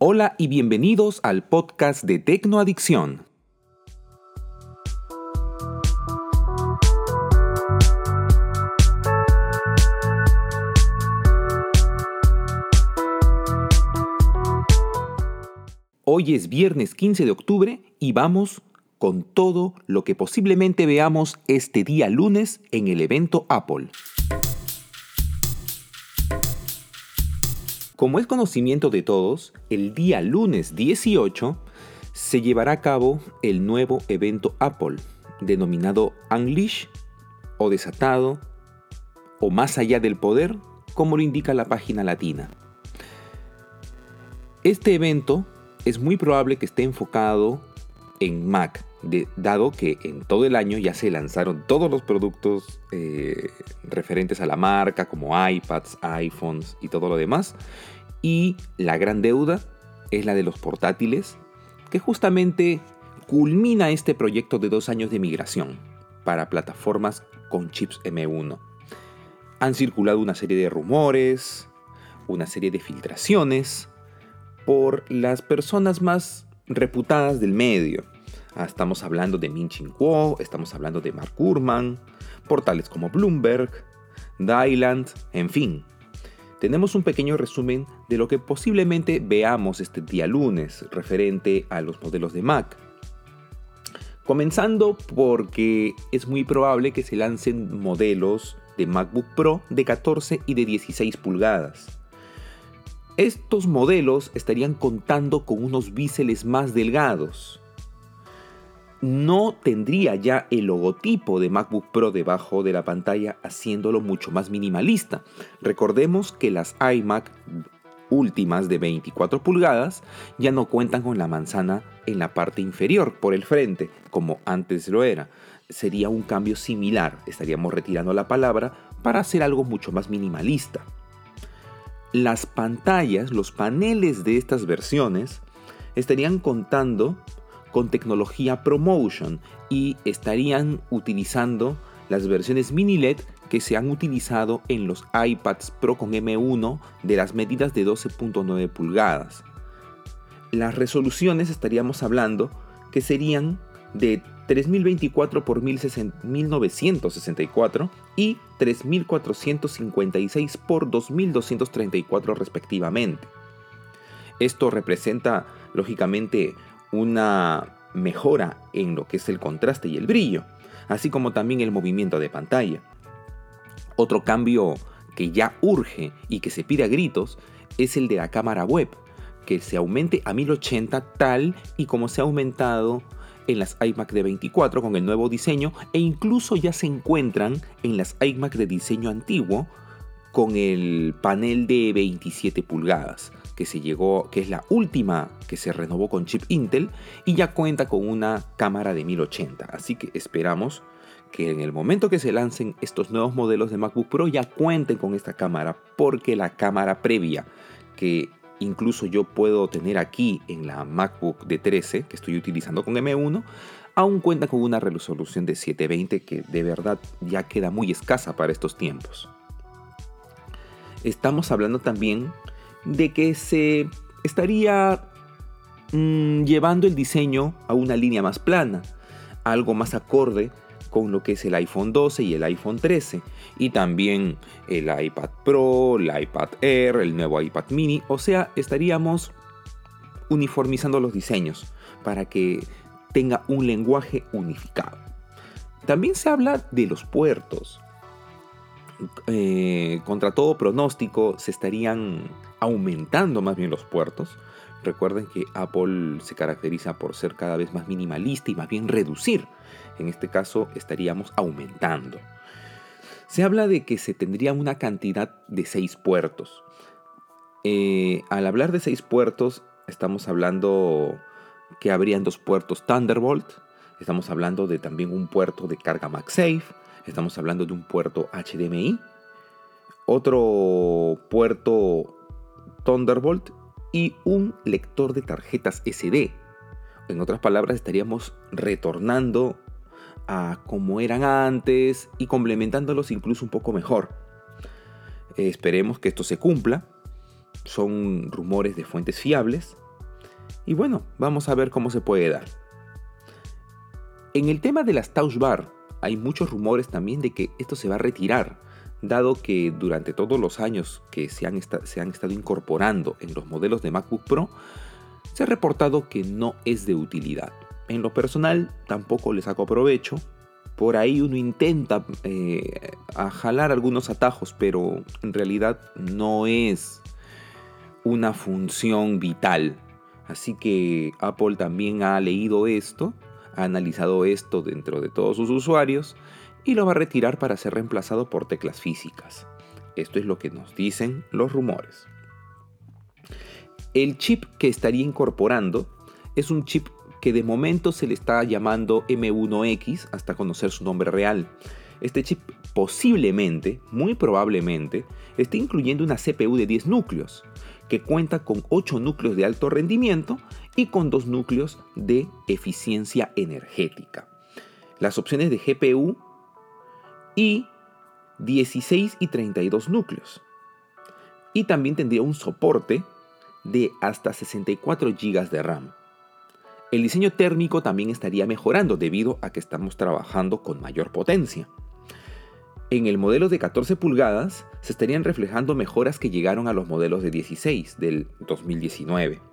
Hola y bienvenidos al podcast de Tecnoadicción. Hoy es viernes 15 de octubre y vamos con todo lo que posiblemente veamos este día lunes en el evento Apple. Como es conocimiento de todos, el día lunes 18 se llevará a cabo el nuevo evento Apple, denominado Unleash o Desatado o Más allá del poder, como lo indica la página latina. Este evento es muy probable que esté enfocado en Mac, dado que en todo el año ya se lanzaron todos los productos eh, referentes a la marca, como iPads, iPhones y todo lo demás. Y la gran deuda es la de los portátiles, que justamente culmina este proyecto de dos años de migración para plataformas con chips M1. Han circulado una serie de rumores, una serie de filtraciones por las personas más reputadas del medio estamos hablando de Min Chin Kuo, estamos hablando de Mark Gurman, portales como Bloomberg, Dyland, en fin. Tenemos un pequeño resumen de lo que posiblemente veamos este día lunes referente a los modelos de Mac. Comenzando porque es muy probable que se lancen modelos de MacBook Pro de 14 y de 16 pulgadas. Estos modelos estarían contando con unos biseles más delgados, no tendría ya el logotipo de MacBook Pro debajo de la pantalla haciéndolo mucho más minimalista. Recordemos que las iMac últimas de 24 pulgadas ya no cuentan con la manzana en la parte inferior por el frente como antes lo era. Sería un cambio similar, estaríamos retirando la palabra para hacer algo mucho más minimalista. Las pantallas, los paneles de estas versiones estarían contando con tecnología ProMotion y estarían utilizando las versiones mini LED que se han utilizado en los iPads Pro con M1 de las medidas de 12.9 pulgadas. Las resoluciones estaríamos hablando que serían de 3024 x 1964 y 3456 x 2234 respectivamente. Esto representa lógicamente una mejora en lo que es el contraste y el brillo, así como también el movimiento de pantalla. Otro cambio que ya urge y que se pide a gritos es el de la cámara web, que se aumente a 1080 tal y como se ha aumentado en las iMac de 24 con el nuevo diseño e incluso ya se encuentran en las iMac de diseño antiguo con el panel de 27 pulgadas que se llegó, que es la última que se renovó con chip Intel y ya cuenta con una cámara de 1080. Así que esperamos que en el momento que se lancen estos nuevos modelos de MacBook Pro ya cuenten con esta cámara, porque la cámara previa que incluso yo puedo tener aquí en la MacBook de 13 que estoy utilizando con M1 aún cuenta con una resolución de 720 que de verdad ya queda muy escasa para estos tiempos. Estamos hablando también de que se estaría mm, llevando el diseño a una línea más plana, algo más acorde con lo que es el iPhone 12 y el iPhone 13, y también el iPad Pro, el iPad Air, el nuevo iPad mini, o sea, estaríamos uniformizando los diseños para que tenga un lenguaje unificado. También se habla de los puertos. Eh, contra todo pronóstico, se estarían aumentando más bien los puertos. Recuerden que Apple se caracteriza por ser cada vez más minimalista y más bien reducir. En este caso estaríamos aumentando. Se habla de que se tendría una cantidad de seis puertos. Eh, al hablar de seis puertos, estamos hablando que habrían dos puertos Thunderbolt. Estamos hablando de también un puerto de carga MagSafe. Estamos hablando de un puerto HDMI. Otro puerto Thunderbolt y un lector de tarjetas SD. En otras palabras, estaríamos retornando a como eran antes y complementándolos incluso un poco mejor. esperemos que esto se cumpla. Son rumores de fuentes fiables, Y bueno, vamos a ver cómo se puede dar. En el tema de las Touch Bar, hay muchos rumores también de que esto se va a retirar, dado que durante todos los años que se han, estado incorporando en los modelos de MacBook Pro, se ha reportado que no es de utilidad. En lo personal, tampoco les saco provecho. Por ahí uno intenta eh, jalar algunos atajos, pero en realidad no es una función vital. Así que Apple también ha leído esto, ha analizado esto dentro de todos sus usuarios y lo va a retirar para ser reemplazado por teclas físicas. Esto es lo que nos dicen los rumores. El chip que estaría incorporando es un chip que de momento se le está llamando M1X hasta conocer su nombre real. Este chip posiblemente, muy probablemente, esté incluyendo una CPU de 10 núcleos, que cuenta con 8 núcleos de alto rendimiento y con 2 núcleos de eficiencia energética. Las opciones de GPU y 16 y 32 núcleos. Y también tendría un soporte de hasta 64 GB de RAM. El diseño térmico también estaría mejorando debido a que estamos trabajando con mayor potencia. En el modelo de 14 pulgadas se estarían reflejando mejoras que llegaron a los modelos de 16 del 2019.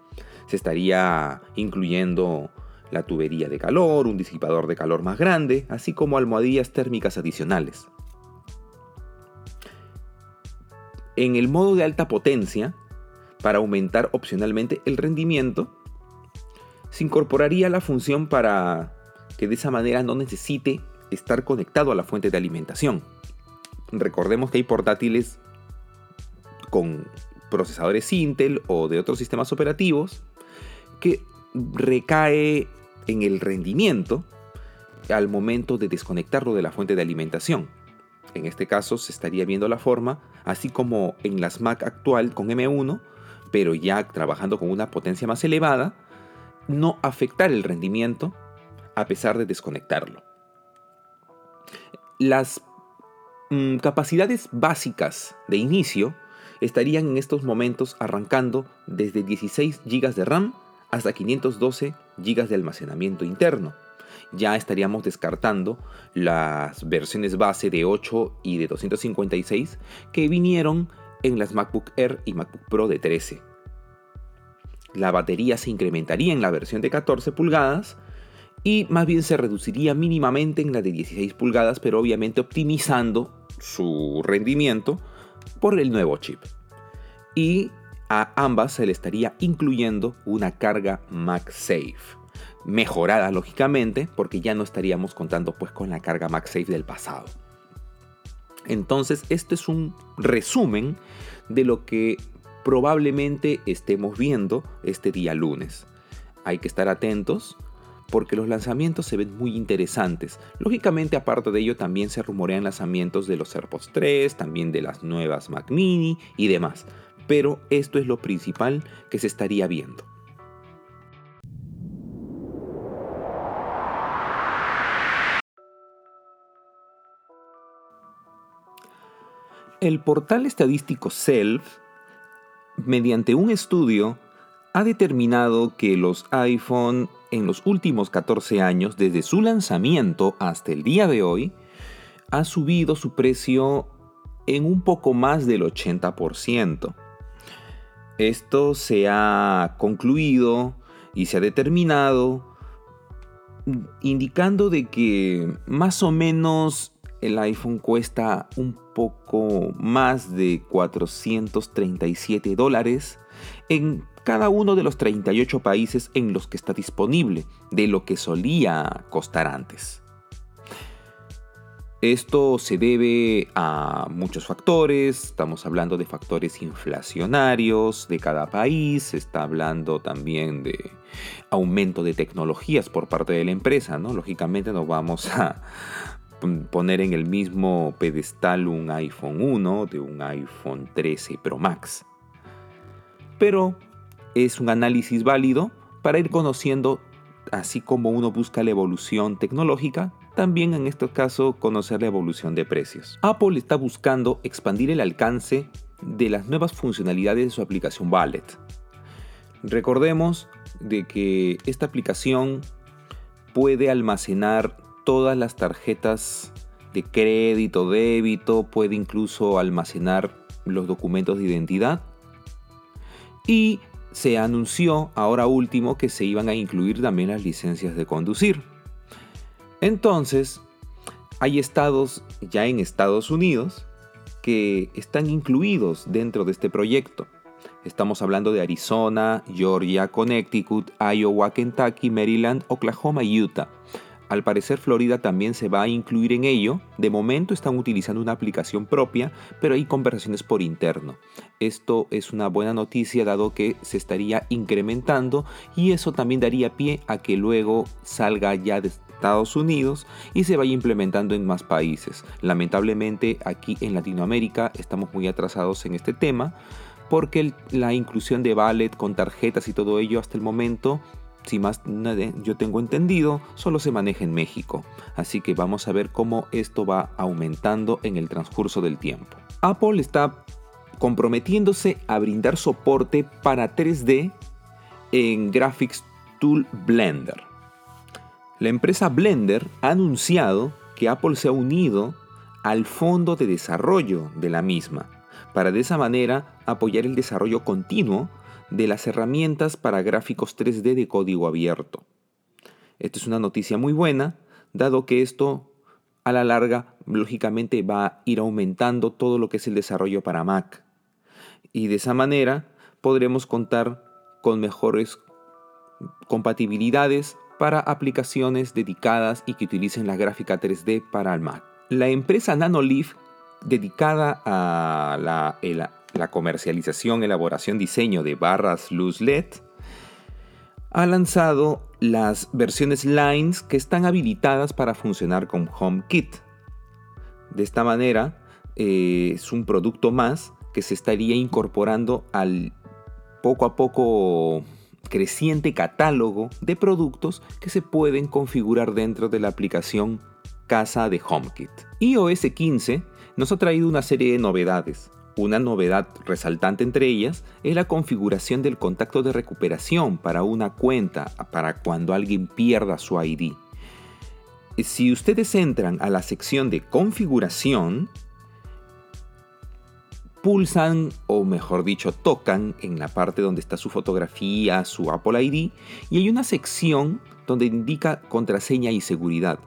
Se estaría incluyendo la tubería de calor, un disipador de calor más grande, así como almohadillas térmicas adicionales. En el modo de alta potencia, para aumentar opcionalmente el rendimiento, se incorporaría la función para que de esa manera no necesite estar conectado a la fuente de alimentación. Recordemos que hay portátiles con procesadores Intel o de otros sistemas operativos que recae en el rendimiento al momento de desconectarlo de la fuente de alimentación. En este caso se estaría viendo la forma, así como en las Mac actual con M1, pero ya trabajando con una potencia más elevada, no afectar el rendimiento a pesar de desconectarlo. Las mm, capacidades básicas de inicio estarían en estos momentos arrancando desde 16 GB de RAM hasta 512 GB de almacenamiento interno. Ya estaríamos descartando las versiones base de 8 y de 256 que vinieron en las MacBook Air y MacBook Pro de 13. La batería se incrementaría en la versión de 14 pulgadas y más bien se reduciría mínimamente en la de 16 pulgadas, pero obviamente optimizando su rendimiento por el nuevo chip. Y a ambas se le estaría incluyendo una carga MagSafe. Mejorada lógicamente porque ya no estaríamos contando pues con la carga MagSafe del pasado. Entonces este es un resumen de lo que probablemente estemos viendo este día lunes. Hay que estar atentos porque los lanzamientos se ven muy interesantes. Lógicamente, aparte de ello, también se rumorean lanzamientos de los AirPods 3, también de las nuevas Mac Mini y demás pero esto es lo principal que se estaría viendo. El portal estadístico Self, mediante un estudio, ha determinado que los iPhone en los últimos 14 años, desde su lanzamiento hasta el día de hoy, ha subido su precio en un poco más del 80%. Esto se ha concluido y se ha determinado indicando de que más o menos el iPhone cuesta un poco más de 437 dólares en cada uno de los 38 países en los que está disponible, de lo que solía costar antes. Esto se debe a muchos factores, estamos hablando de factores inflacionarios de cada país, se está hablando también de aumento de tecnologías por parte de la empresa, ¿no? Lógicamente no vamos a poner en el mismo pedestal un iPhone 1 de un iPhone 13 Pro Max. Pero es un análisis válido para ir conociendo, así como uno busca la evolución tecnológica, también en este caso conocer la evolución de precios. Apple está buscando expandir el alcance de las nuevas funcionalidades de su aplicación Wallet. Recordemos de que esta aplicación puede almacenar todas las tarjetas de crédito, débito, puede incluso almacenar los documentos de identidad. Y se anunció ahora último que se iban a incluir también las licencias de conducir. Entonces, hay estados ya en Estados Unidos que están incluidos dentro de este proyecto. Estamos hablando de Arizona, Georgia, Connecticut, Iowa, Kentucky, Maryland, Oklahoma y Utah. Al parecer Florida también se va a incluir en ello. De momento están utilizando una aplicación propia, pero hay conversaciones por interno. Esto es una buena noticia dado que se estaría incrementando y eso también daría pie a que luego salga ya de Estados Unidos y se vaya implementando en más países. Lamentablemente aquí en Latinoamérica estamos muy atrasados en este tema porque la inclusión de ballet con tarjetas y todo ello hasta el momento si más yo tengo entendido, solo se maneja en México. Así que vamos a ver cómo esto va aumentando en el transcurso del tiempo. Apple está comprometiéndose a brindar soporte para 3D en Graphics Tool Blender. La empresa Blender ha anunciado que Apple se ha unido al fondo de desarrollo de la misma, para de esa manera apoyar el desarrollo continuo de las herramientas para gráficos 3D de código abierto. Esto es una noticia muy buena, dado que esto a la larga lógicamente va a ir aumentando todo lo que es el desarrollo para Mac. Y de esa manera podremos contar con mejores compatibilidades para aplicaciones dedicadas y que utilicen la gráfica 3D para el Mac. La empresa Nanoleaf, dedicada a la, comercialización, elaboración, diseño de barras luz LED, ha lanzado las versiones Lines que están habilitadas para funcionar con HomeKit. De esta manera, eh, es un producto más que se estaría incorporando al poco a poco creciente catálogo de productos que se pueden configurar dentro de la aplicación Casa de HomeKit. iOS 15 nos ha traído una serie de novedades. Una novedad resaltante entre ellas es la configuración del contacto de recuperación para una cuenta para cuando alguien pierda su ID. Si ustedes entran a la sección de configuración, pulsan o mejor dicho tocan en la parte donde está su fotografía, su Apple ID y hay una sección donde indica contraseña y seguridad.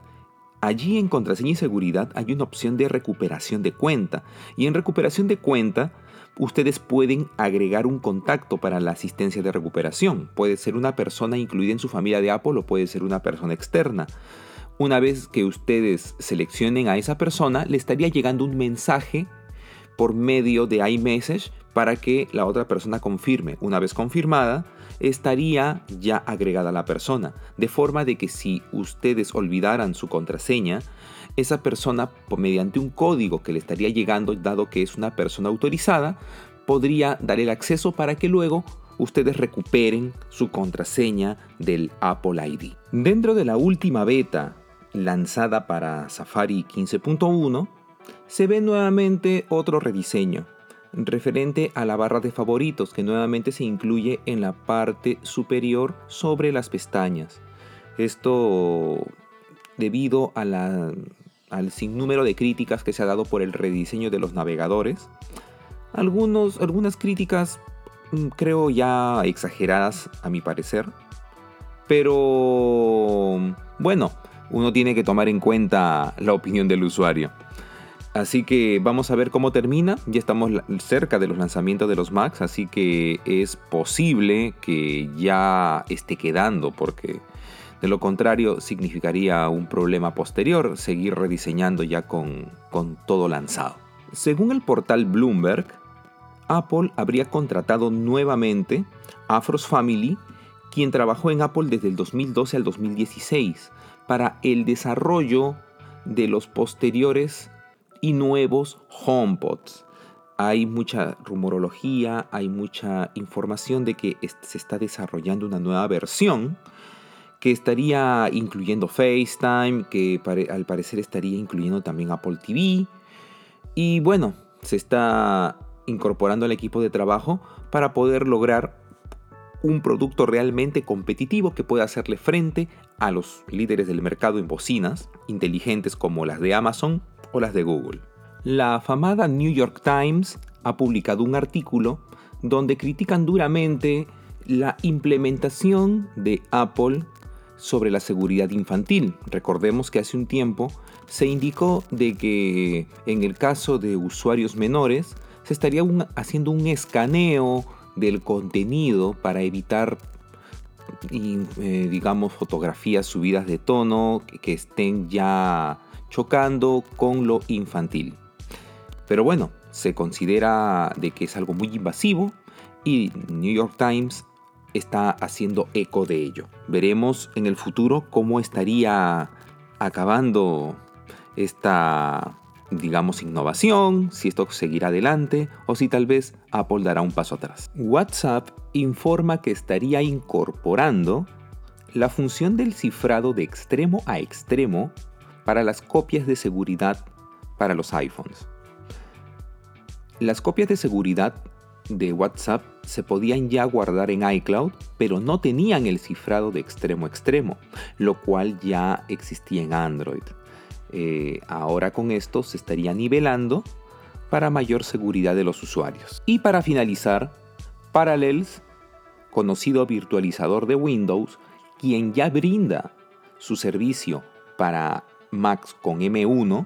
Allí en contraseña y seguridad hay una opción de recuperación de cuenta y en recuperación de cuenta ustedes pueden agregar un contacto para la asistencia de recuperación. Puede ser una persona incluida en su familia de Apple o puede ser una persona externa. Una vez que ustedes seleccionen a esa persona, le estaría llegando un mensaje por medio de iMessage para que la otra persona confirme. Una vez confirmada, estaría ya agregada la persona, de forma de que si ustedes olvidaran su contraseña, esa persona, mediante un código que le estaría llegando, dado que es una persona autorizada, podría dar el acceso para que luego ustedes recuperen su contraseña del Apple ID. Dentro de la última beta lanzada para Safari 15.1, se ve nuevamente otro rediseño referente a la barra de favoritos que nuevamente se incluye en la parte superior sobre las pestañas. Esto debido al sinnúmero de críticas que se ha dado por el rediseño de los navegadores. Algunos, algunas críticas mm, creo ya exageradas a mi parecer. Pero bueno, uno tiene que tomar en cuenta la opinión del usuario. Así que vamos a ver cómo termina. Ya estamos cerca de los lanzamientos de los Macs, así que es posible que ya esté quedando, porque de lo contrario significaría un problema posterior seguir rediseñando ya con, con todo lanzado. Según el portal Bloomberg, Apple habría contratado nuevamente a Frost Family, quien trabajó en Apple desde el 2012 al 2016, para el desarrollo de los posteriores y nuevos HomePods. Hay mucha rumorología, hay mucha información de que se está desarrollando una nueva versión que estaría incluyendo FaceTime, que al parecer estaría incluyendo también Apple TV. Y bueno, se está incorporando al equipo de trabajo para poder lograr un producto realmente competitivo que pueda hacerle frente a los líderes del mercado en bocinas inteligentes como las de Amazon o las de Google. La afamada New York Times ha publicado un artículo donde critican duramente la implementación de Apple sobre la seguridad infantil. Recordemos que hace un tiempo se indicó de que en el caso de usuarios menores se estaría haciendo un escaneo del contenido para evitar eh, digamos fotografías subidas de tono que estén ya chocando con lo infantil. Pero bueno, se considera de que es algo muy invasivo y New York Times está haciendo eco de ello. Veremos en el futuro cómo estaría acabando esta, digamos, innovación, si esto seguirá adelante o si tal vez Apple dará un paso atrás. WhatsApp informa que estaría incorporando la función del cifrado de extremo a extremo para las copias de seguridad para los iPhones. Las copias de seguridad de WhatsApp se podían ya guardar en iCloud, pero no tenían el cifrado de extremo a extremo, lo cual ya existía en Android. Eh, ahora con esto se estaría nivelando para mayor seguridad de los usuarios. Y para finalizar, Parallels, conocido virtualizador de Windows, quien ya brinda su servicio para Macs con M1,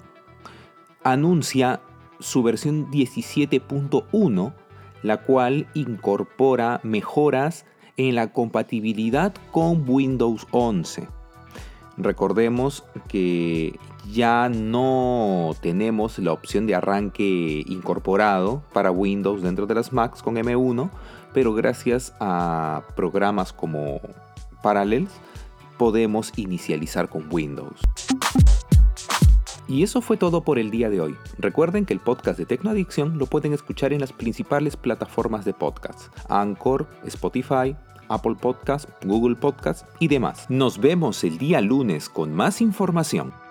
anuncia su versión 17.1 la cual incorpora mejoras en la compatibilidad con Windows 11. Recordemos que ya no tenemos la opción de arranque incorporado para Windows dentro de las Macs con M1, pero gracias a programas como Parallels podemos inicializar con Windows. Y eso fue todo por el día de hoy. Recuerden que el podcast de Tecnoadicción lo pueden escuchar en las principales plataformas de podcast: Anchor, Spotify, Apple Podcast, Google Podcast y demás. Nos vemos el día lunes con más información.